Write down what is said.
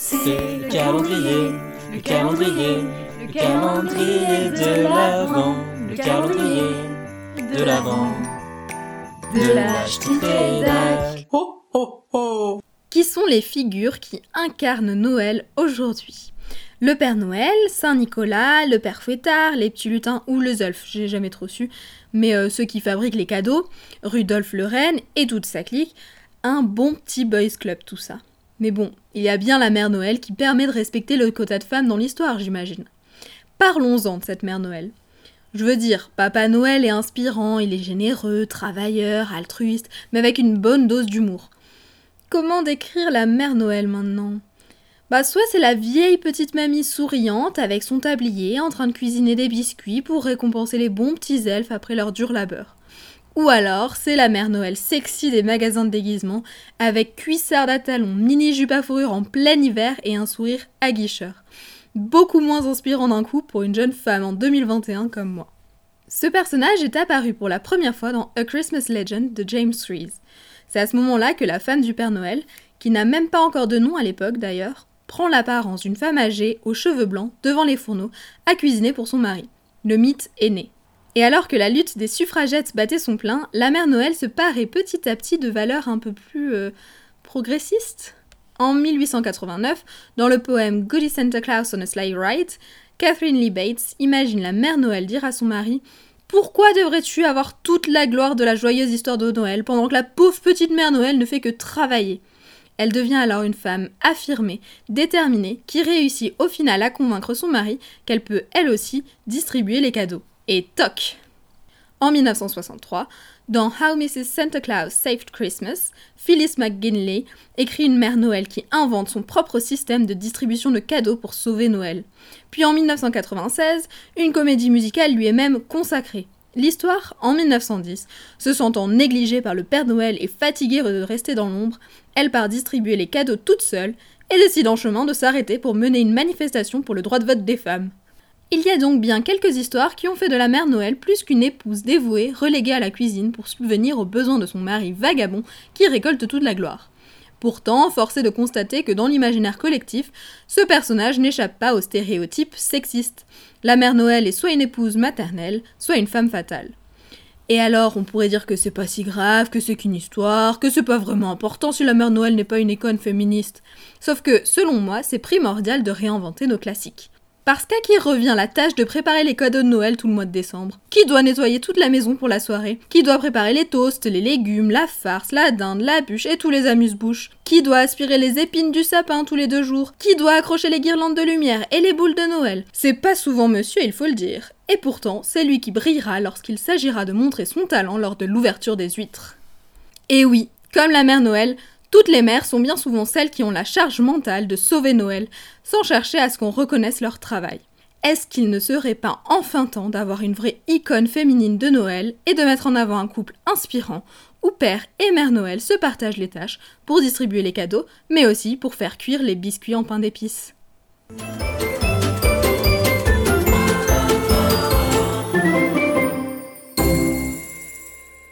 C'est le calendrier, le calendrier, le calendrier de l'Avent, le calendrier de l'Avent, de l'Achtitédac. Ho ho ho Qui sont les figures qui incarnent Noël aujourd'hui? Le Père Noël, Saint Nicolas, le Père Fouettard, les petits lutins ou les elfes, j'ai jamais trop su, mais euh, ceux qui fabriquent les cadeaux, Rudolf le Reine et toute sa clique, un bon petit boys club tout ça. Mais bon, il y a bien la Mère Noël qui permet de respecter le quota de femmes dans l'histoire, j'imagine. Parlons-en de cette Mère Noël. Je veux dire, Papa Noël est inspirant, il est généreux, travailleur, altruiste, mais avec une bonne dose d'humour. Comment décrire la Mère Noël maintenant? Bah soit c'est la vieille petite mamie souriante avec son tablier en train de cuisiner des biscuits pour récompenser les bons petits elfes après leur dur labeur. Ou alors, c'est la mère Noël sexy des magasins de déguisement, avec cuissard à talons, mini jupe à fourrure en plein hiver et un sourire aguicheur. Beaucoup moins inspirant d'un coup pour une jeune femme en 2021 comme moi. Ce personnage est apparu pour la première fois dans A Christmas Legend de James Reese. C'est à ce moment-là que la femme du Père Noël, qui n'a même pas encore de nom à l'époque d'ailleurs, prend l'apparence d'une femme âgée aux cheveux blancs devant les fourneaux à cuisiner pour son mari. Le mythe est né. Et alors que la lutte des suffragettes battait son plein, la mère Noël se parait petit à petit de valeurs un peu plus euh, progressistes. En 1889, dans le poème Goody Santa Claus on a Sleigh Ride, Catherine Lee Bates imagine la mère Noël dire à son mari Pourquoi devrais-tu avoir toute la gloire de la joyeuse histoire de Noël pendant que la pauvre petite mère Noël ne fait que travailler? Elle devient alors une femme affirmée, déterminée, qui réussit au final à convaincre son mari qu'elle peut elle aussi distribuer les cadeaux et toc En 1963, dans How Mrs. Santa Claus Saved Christmas, Phyllis McGinley écrit une mère Noël qui invente son propre système de distribution de cadeaux pour sauver Noël. Puis en 1996, une comédie musicale lui est même consacrée. L'histoire, en 1910, se sentant négligée par le Père Noël et fatiguée de rester dans l'ombre, elle part distribuer les cadeaux toute seule et décide en chemin de s'arrêter pour mener une manifestation pour le droit de vote des femmes. Il y a donc bien quelques histoires qui ont fait de la mère Noël plus qu'une épouse dévouée reléguée à la cuisine pour subvenir aux besoins de son mari vagabond qui récolte toute la gloire. Pourtant, force est de constater que dans l'imaginaire collectif, ce personnage n'échappe pas aux stéréotypes sexistes. La mère Noël est soit une épouse maternelle, soit une femme fatale. Et alors, on pourrait dire que c'est pas si grave, que c'est qu'une histoire, que c'est pas vraiment important si la mère Noël n'est pas une icône féministe. Sauf que, selon moi, c'est primordial de réinventer nos classiques. Parce qu'à qui revient la tâche de préparer les cadeaux de Noël tout le mois de décembre. Qui doit nettoyer toute la maison pour la soirée? Qui doit préparer les toasts, les légumes, la farce, la dinde, la bûche et tous les amuse-bouches? Qui doit aspirer les épines du sapin tous les deux jours? Qui doit accrocher les guirlandes de lumière et les boules de Noël? C'est pas souvent monsieur, il faut le dire. Et pourtant, c'est lui qui brillera lorsqu'il s'agira de montrer son talent lors de l'ouverture des huîtres. Et oui, comme la mère Noël, toutes les mères sont bien souvent celles qui ont la charge mentale de sauver Noël, sans chercher à ce qu'on reconnaisse leur travail. Est-ce qu'il ne serait pas enfin temps d'avoir une vraie icône féminine de Noël et de mettre en avant un couple inspirant où père et mère Noël se partagent les tâches pour distribuer les cadeaux, mais aussi pour faire cuire les biscuits en pain d'épices?